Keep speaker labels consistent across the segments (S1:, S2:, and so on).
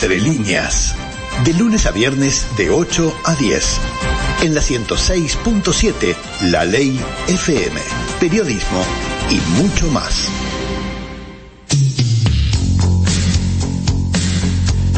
S1: Entre líneas. De lunes a viernes de 8 a 10. En la 106.7, La Ley FM. Periodismo y mucho más.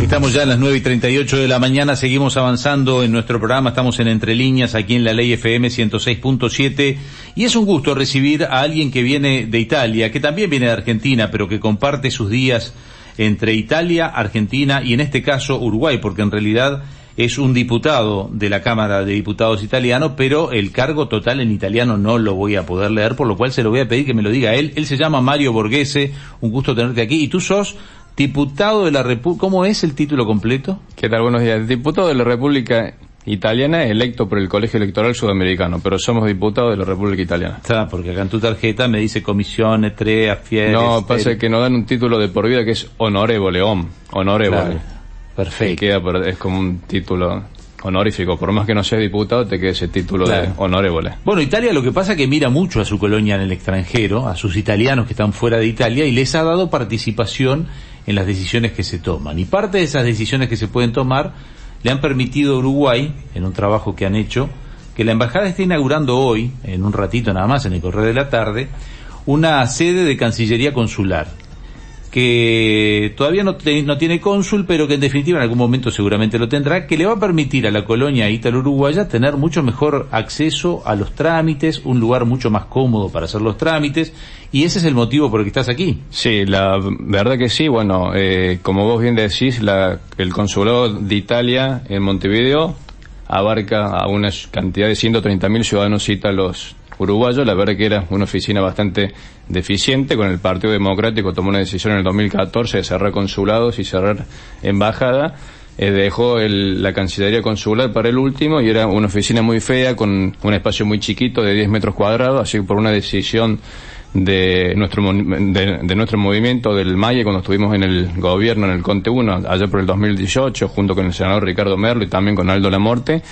S2: Estamos ya a las 9 y 38 de la mañana, seguimos avanzando en nuestro programa, estamos en Entre Líneas, aquí en la Ley FM 106.7, y es un gusto recibir a alguien que viene de Italia, que también viene de Argentina, pero que comparte sus días entre Italia, Argentina y en este caso Uruguay, porque en realidad es un diputado de la Cámara de Diputados italiano, pero el cargo total en italiano no lo voy a poder leer, por lo cual se lo voy a pedir que me lo diga él. Él se llama Mario Borghese, un gusto tenerte aquí. Y tú sos diputado de la República, ¿cómo es el título completo?
S3: ¿Qué tal? Buenos días. Diputado de la República Italiana electo por el Colegio Electoral Sudamericano, pero somos diputados de la República Italiana.
S2: Está, porque acá en tu tarjeta me dice comisión, tre, affieres...
S3: No, pasa que nos dan un título de por vida que es honorevole, om, honorevole.
S2: Perfecto.
S3: Queda, es como un título honorífico, por más que no seas diputado, te queda ese título de honorevole.
S2: Bueno, Italia lo que pasa es que mira mucho a su colonia en el extranjero, a sus italianos que están fuera de Italia, y les ha dado participación en las decisiones que se toman. Y parte de esas decisiones que se pueden tomar le han permitido a Uruguay, en un trabajo que han hecho, que la embajada esté inaugurando hoy, en un ratito nada más, en el correo de la tarde, una sede de Cancillería Consular que todavía no, no, tiene cónsul, pero que en definitiva en algún momento seguramente lo tendrá, que le va a permitir a la colonia ítalo-uruguaya tener mucho mejor acceso a los trámites, un lugar mucho más cómodo para hacer los trámites, y ese es el motivo por el que estás aquí.
S3: Sí, la verdad que sí, bueno, eh, como vos bien decís, la, el consulado de Italia en Montevideo abarca a una cantidad de 130.000 ciudadanos ítalos uruguayo. La verdad que era una oficina bastante deficiente. Con el Partido Democrático tomó una decisión en el 2014 de cerrar consulados y cerrar embajada. Eh, dejó la Cancillería Consular para el último y era una oficina muy fea con un espacio muy chiquito de 10 metros cuadrados, así que por una decisión de nuestro de, nuestro movimiento del MAIE cuando estuvimos en el gobierno en el Conte 1 allá por el 2018 junto con el senador Ricardo Merlo y también con Aldo Lamorte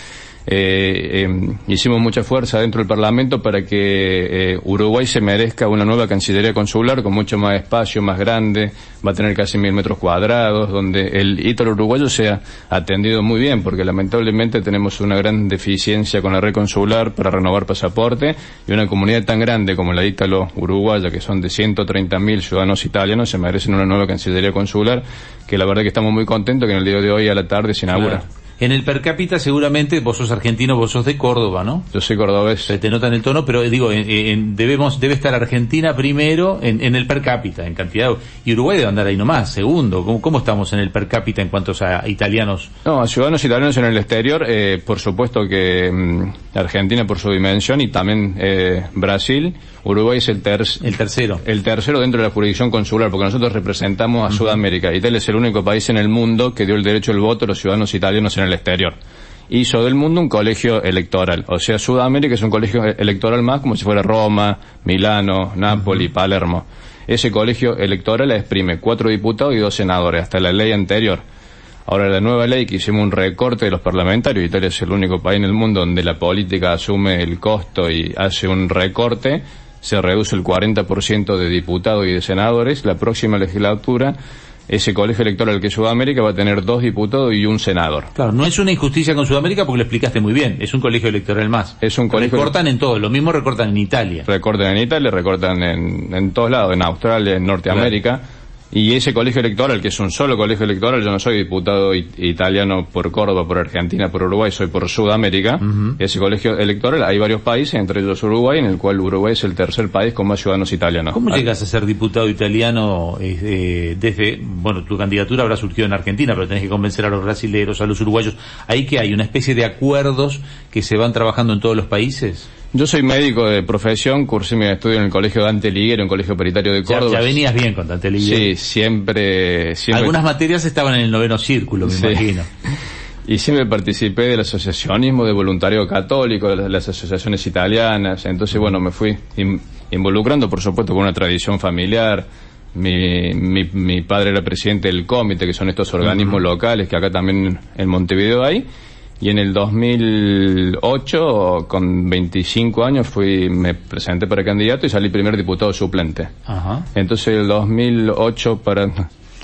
S3: eh, eh, hicimos mucha fuerza dentro del Parlamento para que eh, Uruguay se merezca una nueva Cancillería Consular con mucho más espacio, más grande, va a tener casi mil metros cuadrados, donde el ítalo uruguayo sea atendido muy bien, porque lamentablemente tenemos una gran deficiencia con la red consular para renovar pasaporte y una comunidad tan grande como la ítalo uruguaya, que son de 130.000 ciudadanos italianos, se merecen una nueva Cancillería Consular, que la verdad que estamos muy contentos que en el día de hoy a la tarde se inaugura.
S2: En el per cápita seguramente vos sos argentino, vos sos de Córdoba, ¿no?
S3: Yo soy cordobés.
S2: Se te nota en el tono, pero digo, debemos, debe estar Argentina primero en, el per cápita, en cantidad. Y Uruguay debe andar ahí nomás, segundo. ¿Cómo, cómo estamos en el per cápita en cuanto a italianos?
S3: No, a ciudadanos italianos en el exterior, eh, por supuesto que mm, Argentina por su dimensión y también eh, Brasil. Uruguay es el,
S2: el tercero.
S3: El tercero dentro de la jurisdicción consular, porque nosotros representamos a Sudamérica. Italia es el único país en el mundo que dio el derecho al voto a los ciudadanos italianos en el exterior. Hizo del mundo un colegio electoral. O sea, Sudamérica es un colegio electoral más como si fuera Roma, Milano, Nápoles, Palermo. Ese colegio electoral exprime cuatro diputados y dos senadores, hasta la ley anterior. Ahora, la nueva ley que hicimos un recorte de los parlamentarios, Italia es el único país en el mundo donde la política asume el costo y hace un recorte, se reduce el 40% de diputados y de senadores. La próxima legislatura ese colegio electoral que Sudamérica va a tener dos diputados y un senador.
S2: Claro, no es una injusticia con Sudamérica porque lo explicaste muy bien, es un colegio electoral más.
S3: Es un colegio.
S2: Recortan en todo, lo mismo recortan en Italia.
S3: Recortan en Italia, recortan en, en todos lados, en Australia, en Norteamérica. Y ese colegio electoral, que es un solo colegio electoral, yo no soy diputado italiano por Córdoba, por Argentina, por Uruguay, soy por Sudamérica. Ese colegio electoral, hay varios países, entre ellos Uruguay, en el cual Uruguay es el tercer país con más ciudadanos italianos.
S2: ¿Cómo llegas a ser diputado italiano eh, desde, bueno, tu candidatura habrá surgido en Argentina, pero tenés que convencer a los brasileños, a los uruguayos. ¿Ahí que hay? ¿Una especie de acuerdos que se van trabajando en todos los países?
S3: Yo soy médico de profesión, cursé mi estudio en el colegio Dante Liguero, en colegio peritario de Córdoba.
S2: Ya, venías bien con Dante Liguero.
S3: Sí, siempre, siempre.
S2: Algunas materias estaban en el noveno círculo, me imagino.
S3: Y siempre participé del asociacionismo de voluntariado católico, de las, asociaciones italianas. Entonces, bueno, me fui involucrando, por supuesto, con una tradición familiar. Mi, mi, mi padre era presidente del comité, que son estos organismos locales que acá también en Montevideo hay y en el 2008, con 25 años, fui, me presenté para candidato y salí primer diputado suplente. Ajá. Entonces, el 2008 para,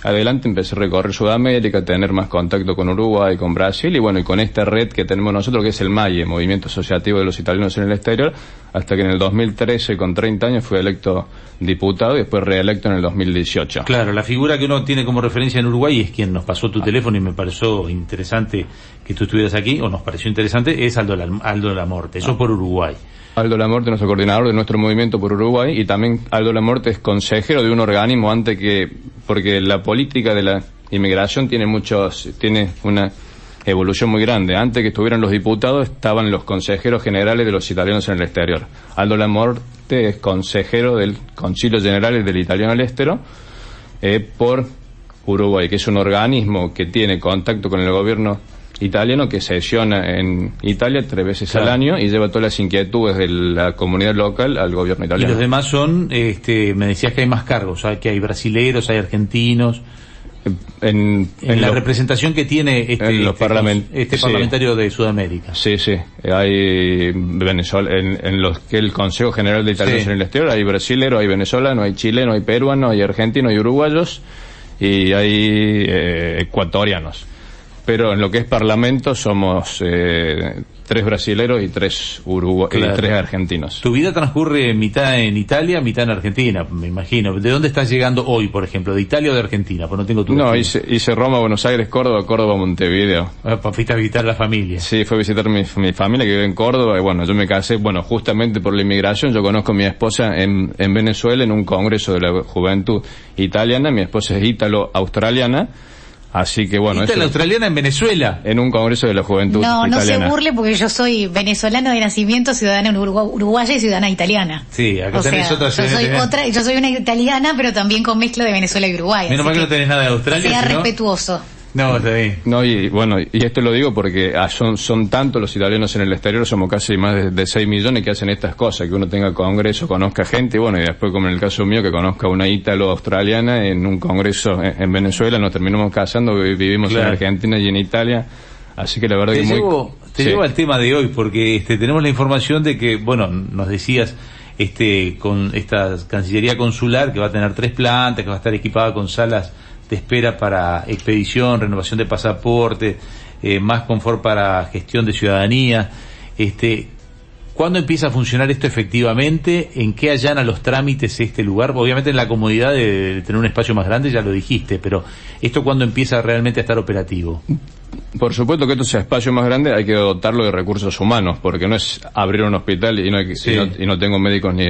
S3: adelante empecé a recorrer Sudamérica, a tener más contacto con Uruguay, con Brasil y bueno, y con esta red que tenemos nosotros que es el MAIE, Movimiento Asociativo de los Italianos en el Exterior, hasta que en el 2013, con 30 años, fui electo diputado y después reelecto en el 2018.
S2: Claro, la figura que uno tiene como referencia en Uruguay es quien nos pasó tu teléfono y me pareció interesante que tú estuvieras aquí, o nos pareció interesante, es Aldo, Aldo Lamorte, eso ah. por Uruguay.
S3: Aldo Lamorte, nuestro coordinador de nuestro movimiento por Uruguay, y también Aldo Lamorte es consejero de un organismo antes que, porque la política de la inmigración tiene muchos, tiene una evolución muy grande. Antes que estuvieran los diputados estaban los consejeros generales de los italianos en el exterior. Aldo Lamorte es consejero del Concilio General del Italiano al Estero eh, por Uruguay, que es un organismo que tiene contacto con el gobierno italiano que sesiona en Italia tres veces al año y lleva todas las inquietudes de la comunidad local al gobierno italiano.
S2: Y los demás son, este, me decías que hay más cargos, que hay brasileros, hay argentinos. En, la representación que tiene este,
S3: este,
S2: este parlamentario de Sudamérica.
S3: Sí, sí. Hay Venezuela, en, los que el Consejo General de Italianos en el Exterior hay brasileros, hay venezolanos, hay chilenos, hay peruanos, hay argentinos, hay uruguayos y hay eh, ecuatorianos pero en lo que es parlamento somos eh, tres brasileros y tres Uruguay y tres argentinos.
S2: Tu vida transcurre mitad en Italia, mitad en Argentina, me imagino. ¿De dónde estás llegando hoy, por ejemplo? ¿De Italia o de Argentina? Pues no tengo tu
S3: No, hice, hice, Roma, Buenos Aires, Córdoba, Córdoba, Montevideo.
S2: Ah, fuiste a visitar la familia.
S3: Sí, fue a visitar mi, mi, familia que vive en Córdoba y bueno, yo me casé, bueno, justamente por la inmigración, yo conozco a mi esposa en, en Venezuela en un congreso de la juventud italiana, mi esposa es ítalo-australiana Así que bueno.
S2: ¿Viste la australiana en Venezuela?
S3: En un congreso de la juventud.
S4: No, no se burle porque yo soy venezolano de nacimiento, ciudadana uruguaya y ciudadana italiana.
S2: Sí, acá tenés otra
S4: yo soy otra, yo soy una italiana, pero también con mezcla de Venezuela y Uruguay.
S2: Menos mal que no tenés nada de Australia.
S4: Sea respetuoso.
S2: No, está bien.
S3: No, y bueno, y esto lo digo porque ah, son, son tantos los italianos en el exterior, somos casi más de, de 6 millones que hacen estas cosas, que uno tenga congreso, conozca gente, bueno, y después como en el caso mío, que conozca una ítalo-australiana en un congreso en, Venezuela, nos terminamos casando, vivimos en Argentina y en Italia, así que la verdad
S2: te
S3: que
S2: llevo, Te llevo al tema de hoy, porque este, tenemos la información de que, bueno, nos decías este con esta Cancillería Consular que va a tener tres plantas, que va a estar equipada con salas de espera para expedición, renovación de pasaporte, eh, más confort para gestión de ciudadanía. Este, ¿Cuándo empieza a funcionar esto efectivamente? ¿En qué allana los trámites este lugar? Obviamente en la comodidad de tener un espacio más grande, ya lo dijiste, pero ¿esto cuándo empieza realmente a estar operativo?
S3: Por supuesto que esto sea espacio más grande, hay que dotarlo de recursos humanos, porque no es abrir un hospital y no, y no tengo médicos ni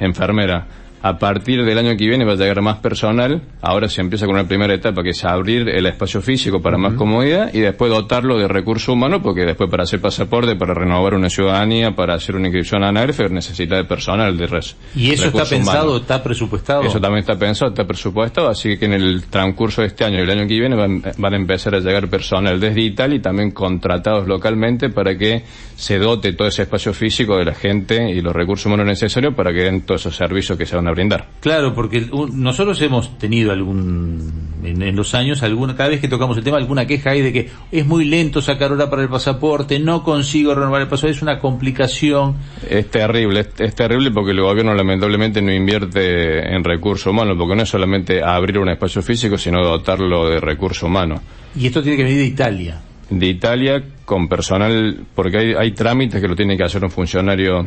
S3: enfermera a partir del año que viene va a llegar más personal. Ahora se empieza con una primera etapa que es abrir el espacio físico para más comodidad y después dotarlo de recursos humanos porque después para hacer pasaporte, para renovar una ciudadanía, para hacer una inscripción a ANARFE necesita de personal de res.
S2: ¿Y eso está pensado, está presupuestado?
S3: Eso también está pensado, está presupuestado, así que en el transcurso de este año y el año que viene van, van a empezar a llegar personal desde Italia y también contratados localmente para que se dote todo ese espacio físico de la gente y los recursos humanos necesarios para que den todos esos servicios que se van a brindar.
S2: Claro, porque nosotros hemos tenido algún, en, los años, alguna, cada vez que tocamos el tema, alguna queja hay de que es muy lento sacar hora para el pasaporte, no consigo renovar el pasaporte, es una complicación.
S3: Es terrible, es, terrible porque el gobierno lamentablemente no invierte en recursos humanos, porque no es solamente abrir un espacio físico, sino dotarlo de recursos humanos.
S2: Y esto tiene que venir de Italia
S3: de Italia con personal, porque hay, hay trámites que lo tiene que hacer un funcionario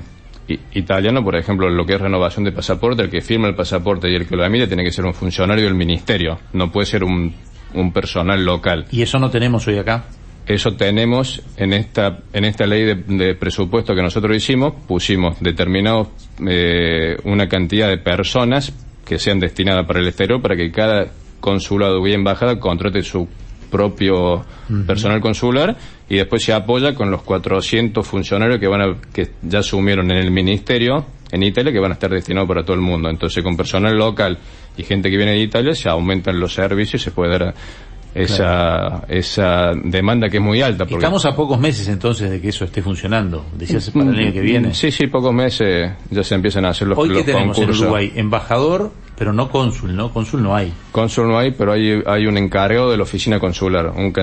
S3: italiano, por ejemplo, lo que es renovación de pasaporte, el que firma el pasaporte y el que lo emite tiene que ser un funcionario del ministerio, no puede ser un, un personal local.
S2: ¿Y eso no tenemos hoy acá?
S3: Eso tenemos en esta, en esta ley de, presupuesto que nosotros hicimos, pusimos determinados eh, una cantidad de personas que sean destinadas para el exterior para que cada consulado y embajada contrate su propio personal consular y después se apoya con los 400 funcionarios que van a, que ya asumieron en el ministerio en Italia que van a estar destinados para todo el mundo. Entonces con personal local y gente que viene de Italia se aumentan los servicios y se puede dar esa, esa demanda que es muy alta.
S2: Porque... Estamos a pocos meses entonces de que eso esté funcionando, decías para el año que viene.
S3: Sí, sí, pocos meses ya se empiezan a hacer los,
S2: Hoy que tenemos en Uruguay, embajador, pero no cónsul, ¿no? Cónsul no hay.
S3: Cónsul no hay, pero hay, hay un encargado de la oficina consular, un,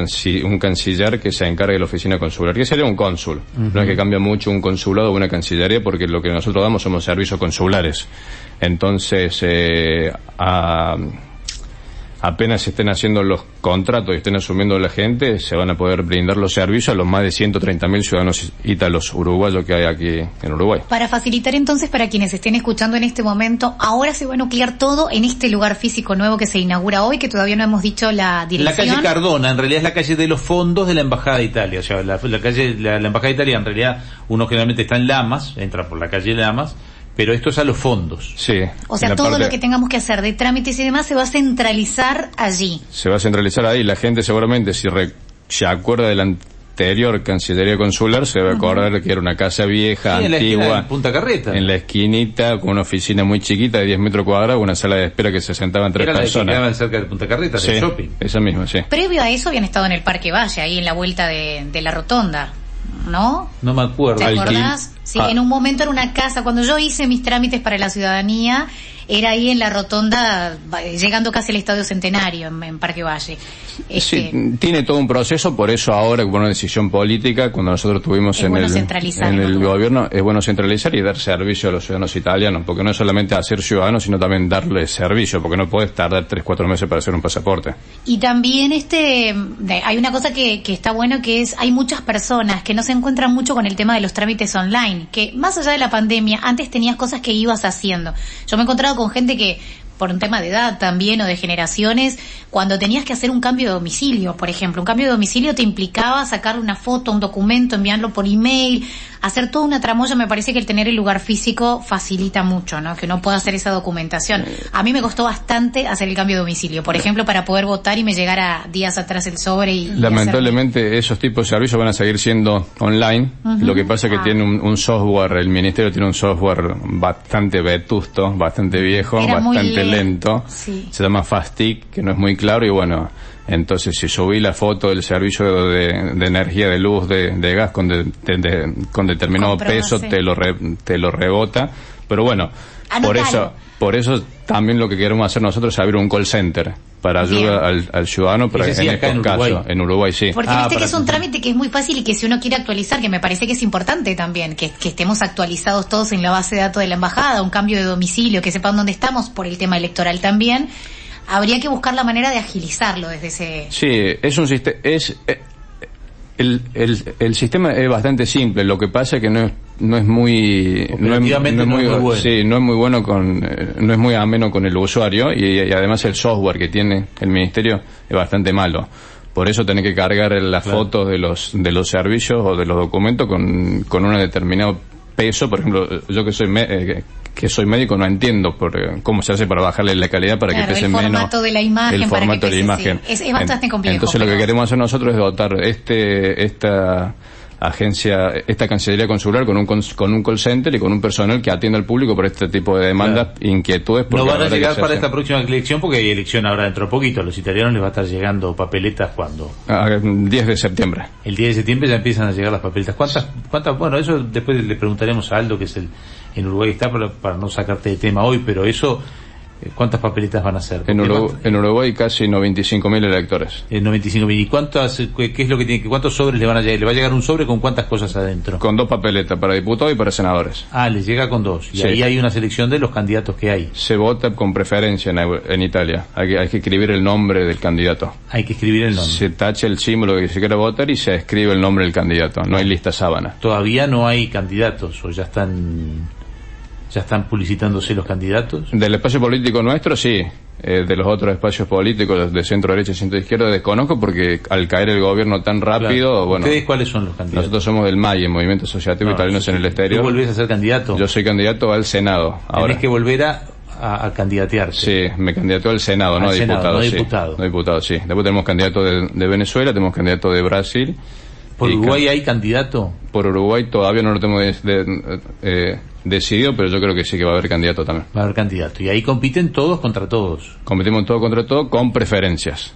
S3: un canciller que se encargue de la oficina consular. ¿Qué sería un cónsul? No es que cambia mucho un consulado o una cancillería porque lo que nosotros damos somos servicios consulares. Entonces, eh, a apenas se estén haciendo los contratos y estén asumiendo la gente, se van a poder brindar los servicios a los más de 130.000 ciudadanos ítalos uruguayos que hay aquí en Uruguay.
S4: Para facilitar entonces para quienes estén escuchando en este momento, ahora se va a nuclear todo en este lugar físico nuevo que se inaugura hoy, que todavía no hemos dicho la dirección.
S2: La calle Cardona, en realidad es la calle de los fondos de la Embajada de Italia. O sea, la, calle, la, la Embajada de Italia en realidad uno generalmente está en Lamas, entra por la calle Lamas, pero esto es a los fondos.
S3: Sí.
S4: O sea, todo lo que tengamos que hacer de trámites y demás se va a centralizar allí.
S3: Se va a centralizar ahí. La gente seguramente, si se acuerda del anterior Cancillería Consular, se va a acordar que era una casa vieja, antigua.
S2: En Punta Carreta.
S3: En la esquinita, con una oficina muy chiquita de 10 metros cuadrados, una sala de espera que se sentaban tres
S2: era
S3: personas.
S2: Era cerca de Punta Carreta,
S3: sí,
S2: shopping.
S3: Esa misma, sí.
S4: Previo a eso habían estado en el Parque Valle, ahí en la vuelta de, de la rotonda. ¿No?
S2: No me acuerdo.
S4: ¿Te acordás? Sí, ah. en un momento era una casa, cuando yo hice mis trámites para la ciudadanía, era ahí en la rotonda, llegando casi al Estadio Centenario, en, Parque Valle.
S3: Sí, este, tiene todo un proceso, por eso ahora, con una decisión política, cuando nosotros tuvimos en, el, en el gobierno, es bueno centralizar y dar servicio a los ciudadanos italianos, porque no es solamente hacer ciudadanos, sino también darle servicio, porque no puedes tardar tres, cuatro meses para hacer un pasaporte.
S4: Y también este, hay una cosa que, que está bueno que es, hay muchas personas que no se encuentran mucho con el tema de los trámites online, que más allá de la pandemia, antes tenías cosas que ibas haciendo. Yo me he encontrado con gente que por un tema de edad también o de generaciones, cuando tenías que hacer un cambio de domicilio, por ejemplo. Un cambio de domicilio te implicaba sacar una foto, un documento, enviarlo por email, hacer toda una tramoya. Me parece que el tener el lugar físico facilita mucho, ¿no? Que no pueda hacer esa documentación. A mí me costó bastante hacer el cambio de domicilio, por ejemplo, para poder votar y me llegara días atrás el sobre y...
S3: Lamentablemente esos tipos de servicios van a seguir siendo online. Lo que pasa es que ah. tiene un, software, el ministerio tiene un software bastante vetusto, bastante viejo, bastante lento. Se llama Fastic, que no es muy claro y bueno, entonces si subí la foto del servicio de, energía, de luz, de, gas con, con determinado peso, te lo, te lo rebota. Pero bueno, por eso, por eso también lo que queremos hacer nosotros es abrir un call center para ayudar al, ciudadano, pero en estos casos, en Uruguay. sí.
S4: Porque ah, viste que es un trámite que es muy fácil y que si uno quiere actualizar, que me parece que es importante también, que, que, estemos actualizados todos en la base de datos de la embajada, un cambio de domicilio, que sepan dónde estamos por el tema electoral también, habría que buscar la manera de agilizarlo desde ese...
S3: Sí, es un sistema... Es, eh, el, el, el, sistema es bastante simple, lo que pasa es que no es, no es muy no es, muy, bueno. Sí, no es muy bueno con eh, no es muy ameno con el usuario y, además el software que tiene el ministerio es bastante malo. Por eso tiene que cargar las fotos de los de los servicios o de los documentos con, con un determinado peso, por ejemplo, yo que soy eh, que soy médico no entiendo por eh, cómo se hace para bajarle la calidad para que pese menos
S4: el formato de la imagen
S3: el formato de la imagen
S4: es, bastante complejo
S3: entonces lo que queremos hacer nosotros es dotar este esta agencia, esta Cancillería Consular con un, con un call center y con un personal que atienda al público por este tipo de demandas, inquietudes.
S2: No van a llegar para esta próxima elección porque hay elección ahora dentro de poquito. A los italianos les va a estar llegando papeletas cuando...
S3: Ah, el 10 de septiembre.
S2: El 10 de septiembre ya empiezan a llegar las papeletas. ¿Cuántas? cuántas bueno, eso después le preguntaremos a Aldo, que es el en Uruguay está, para, para no sacarte de tema hoy, pero eso eh, ¿Cuántas papeletas van a ser?
S3: En, Uruguay, en Uruguay casi 95.000 electores.
S2: En 95.000. ¿Y cuántas, qué es lo que tiene, cuántos sobres le van a llegar? ¿Le va a llegar un sobre con cuántas cosas adentro?
S3: Con dos papeletas, para diputados y para senadores.
S2: Ah, les llega con dos. Y ahí hay una selección de los candidatos que hay.
S3: Se vota con preferencia en, Italia. Hay que, hay que escribir el nombre del candidato.
S2: Hay que escribir el nombre.
S3: Se tacha el símbolo que se quiere votar y se escribe el nombre del candidato. No hay lista sábana.
S2: Todavía no hay candidatos o ya están ¿Ya están publicitándose los candidatos?
S3: Del espacio político nuestro, sí. Eh, de los otros espacios políticos, de centro derecha y centro izquierda, desconozco porque al caer el gobierno tan rápido, bueno.
S2: ¿Ustedes cuáles son los candidatos?
S3: Nosotros somos del MAI, Movimiento Asociativo Italiano en el Exterior.
S2: ¿Tú volvés a ser candidato?
S3: Yo soy candidato al Senado. Ahora.
S2: Tienes que volver a, a, candidatearte.
S3: Sí, me candidato al Senado, no a diputado.
S2: No diputado.
S3: no diputado, sí. Después tenemos candidato de, de Venezuela, tenemos candidato de Brasil.
S2: ¿Por Uruguay hay candidato?
S3: Por Uruguay todavía no lo tenemos de, eh, decidido, pero yo creo que sí que va a haber candidato también.
S2: Va a haber candidato. Y ahí compiten todos contra todos.
S3: Competimos todos contra todos con preferencias.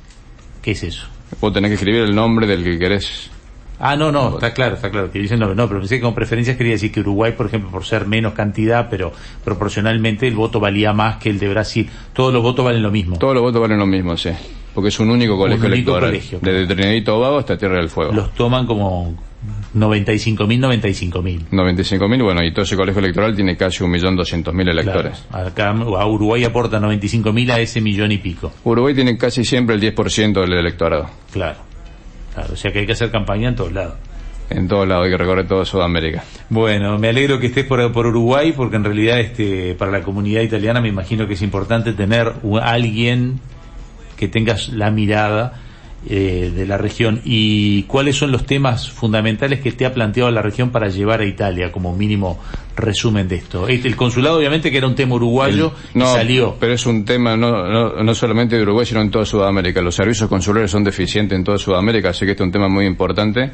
S2: ¿Qué es eso?
S3: Vos tenés que escribir el nombre del que querés.
S2: Ah, no, no, está claro, está claro. Que dicen no, no, pero pensé que con preferencias quería decir que Uruguay, por ejemplo, por ser menos cantidad, pero proporcionalmente el voto valía más que el de Brasil. Todos los votos valen lo mismo.
S3: Todos los votos valen lo mismo, sí. Porque es un único colegio electoral. Desde Trinidad y Tobago hasta Tierra del Fuego.
S2: Los toman como 95.000, 95.000.
S3: 95.000, bueno, y todo ese colegio electoral tiene casi 1.200.000 electores.
S2: Claro. Acá a Uruguay aporta 95.000 a ese millón y pico.
S3: Uruguay tiene casi siempre el 10% del electorado.
S2: Claro. claro. O sea que hay que hacer campaña en todos lados.
S3: En todos lados, hay que recorrer toda Sudamérica.
S2: Bueno, me alegro que estés por, por Uruguay, porque en realidad este, para la comunidad italiana me imagino que es importante tener a alguien que tenga la mirada eh, de la región y cuáles son los temas fundamentales que te ha planteado la región para llevar a Italia como mínimo resumen de esto. Este, el consulado obviamente que era un tema uruguayo
S3: no,
S2: y salió.
S3: Pero es un tema no, no, no, solamente de Uruguay sino en toda Sudamérica. Los servicios consulares son deficientes en toda Sudamérica, así que este es un tema muy importante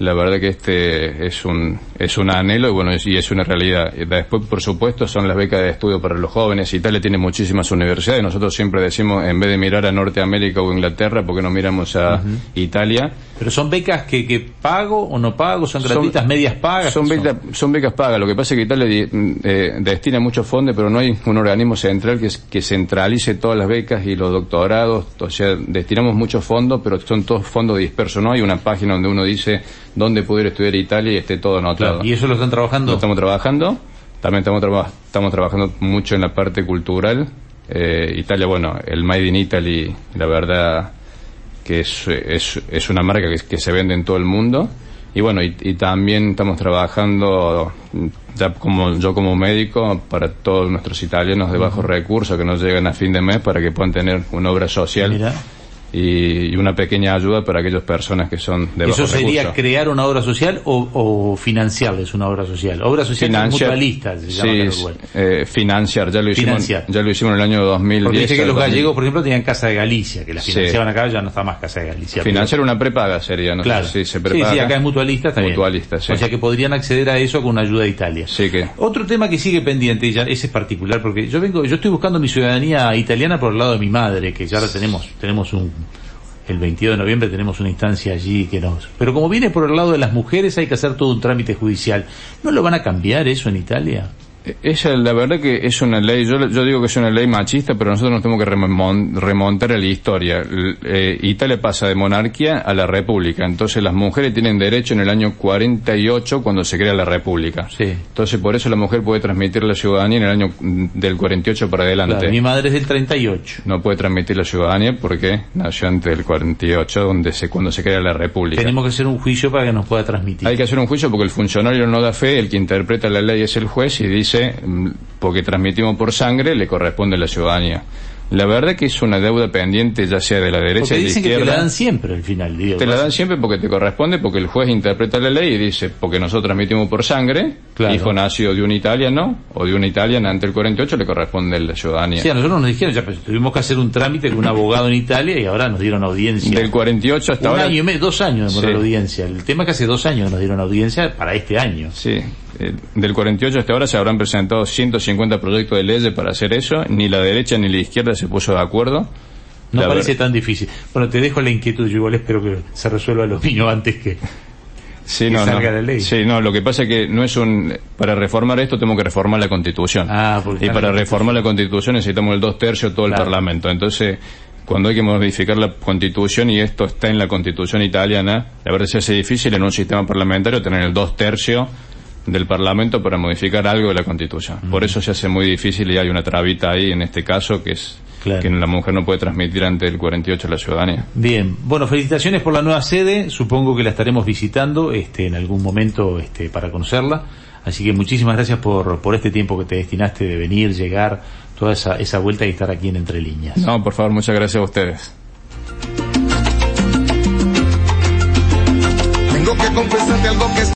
S3: la verdad que este es un es un anhelo y bueno y es una realidad. Después por supuesto son las becas de estudio para los jóvenes Italia tiene muchísimas universidades. Nosotros siempre decimos en vez de mirar a Norteamérica o Inglaterra porque no miramos a Italia
S2: pero son becas que, que pago o no pago son gratuitas medias pagas
S3: son becas son? becas pagas. Lo que pasa es que Italia eh, destina muchos fondos pero no hay un organismo central que, que centralice todas las becas y los doctorados. O sea destinamos muchos fondos pero son todos fondos dispersos. No hay una página donde uno dice dónde poder estudiar Italia y esté todo anotado.
S2: ¿Y eso lo están trabajando?
S3: Lo estamos trabajando. También estamos, estamos trabajando mucho en la parte cultural. Eh, Italia, bueno, el Made in Italy, la verdad que es, es, es una marca que, que, se vende en todo el mundo. Y bueno, y, y, también estamos trabajando, ya como yo como médico, para todos nuestros italianos de bajos recursos que nos llegan a fin de mes para que puedan tener una obra social. Mira y, una pequeña ayuda para aquellas personas que son de
S2: ¿Eso sería crear una obra social o, o, financiarles una obra social? Obra social
S3: financiar,
S2: mutualista, se llama
S3: sí, eh, financiar, ya lo hicimos, financiar. ya lo hicimos en el año 2010.
S2: Porque dice que los gallegos, por ejemplo, tenían Casa de Galicia, que la financiaban sí. acá, ya no está más Casa de Galicia.
S3: Financiar una prepaga sería, no
S2: claro.
S3: sé si se
S2: prepaga. Sí, sí, acá es mutualista también.
S3: Mutualista, sí.
S2: O sea que podrían acceder a eso con una ayuda de Italia.
S3: Sí que.
S2: Otro tema que sigue pendiente, y ya ese es particular, porque yo vengo, yo estoy buscando mi ciudadanía italiana por el lado de mi madre, que ya la tenemos, tenemos un el 22 de noviembre tenemos una instancia allí que nos... Pero como viene por el lado de las mujeres hay que hacer todo un trámite judicial. ¿No lo van a cambiar eso en Italia?
S3: Esa, la verdad que es una ley, yo, yo digo que es una ley machista, pero nosotros nos tenemos que remontar a la historia. Eh, Italia pasa de monarquía a la república, entonces las mujeres tienen derecho en el año 48 cuando se crea la república.
S2: Sí.
S3: Entonces por eso la mujer puede transmitir la ciudadanía en el año del 48 para adelante.
S2: Claro, mi madre es del 38.
S3: No puede transmitir la ciudadanía porque nació antes del 48, donde se, cuando se crea la república.
S2: Tenemos que hacer un juicio para que nos pueda transmitir.
S3: Hay que hacer un juicio porque el funcionario no da fe, el que interpreta la ley es el juez y dice porque transmitimos por sangre, le corresponde a la ciudadanía. La verdad que es una deuda pendiente, ya sea de la derecha o de la izquierda.
S2: Que te la dan siempre al final. Digo,
S3: te la dan siempre porque te corresponde, porque el juez interpreta la ley y dice, porque nosotros transmitimos por sangre,
S2: claro.
S3: hijo nacido de un italiano o de una italiana ante el 48, le corresponde la ciudadanía.
S2: Sí, a nosotros nos dijeron, ya pues, tuvimos que hacer un trámite con un abogado en Italia y ahora nos dieron audiencia.
S3: Del 48 hasta
S2: un
S3: ahora.
S2: año y medio, dos años demoró sí. la audiencia. El tema es que hace dos años nos dieron audiencia para este año.
S3: Sí. Eh, del 48 hasta ahora se habrán presentado 150 proyectos de leyes para hacer eso, ni la derecha ni la izquierda se puso de acuerdo.
S2: No la parece tan difícil. Bueno, te dejo la inquietud, yo igual espero que se resuelva lo mío antes que,
S3: sí,
S2: que
S3: no,
S2: salga
S3: no.
S2: la ley.
S3: Sí, no, lo que pasa es que no es un... Para reformar esto tenemos que reformar la Constitución.
S2: Ah,
S3: y para reformar la Constitución necesitamos el dos tercios todo
S2: Claro.
S3: el Parlamento. Entonces, cuando hay que modificar la Constitución, y esto está en la Constitución italiana, la verdad se hace difícil en un sistema parlamentario tener el dos tercios del Parlamento para modificar algo de la Constitución. Por eso se hace muy difícil y hay una trabita ahí en este caso que es
S2: Claro.
S3: que la mujer no puede transmitir ante el 48 la ciudadanía.
S2: Bien, bueno, felicitaciones por la nueva sede, supongo que la estaremos visitando este, en algún momento este, para conocerla, así que muchísimas gracias por, por este tiempo que te destinaste de venir, llegar, toda esa, esa vuelta y estar aquí en Entre Líneas.
S3: No, por favor, muchas gracias a ustedes.
S5: Tengo que confesarte algo que es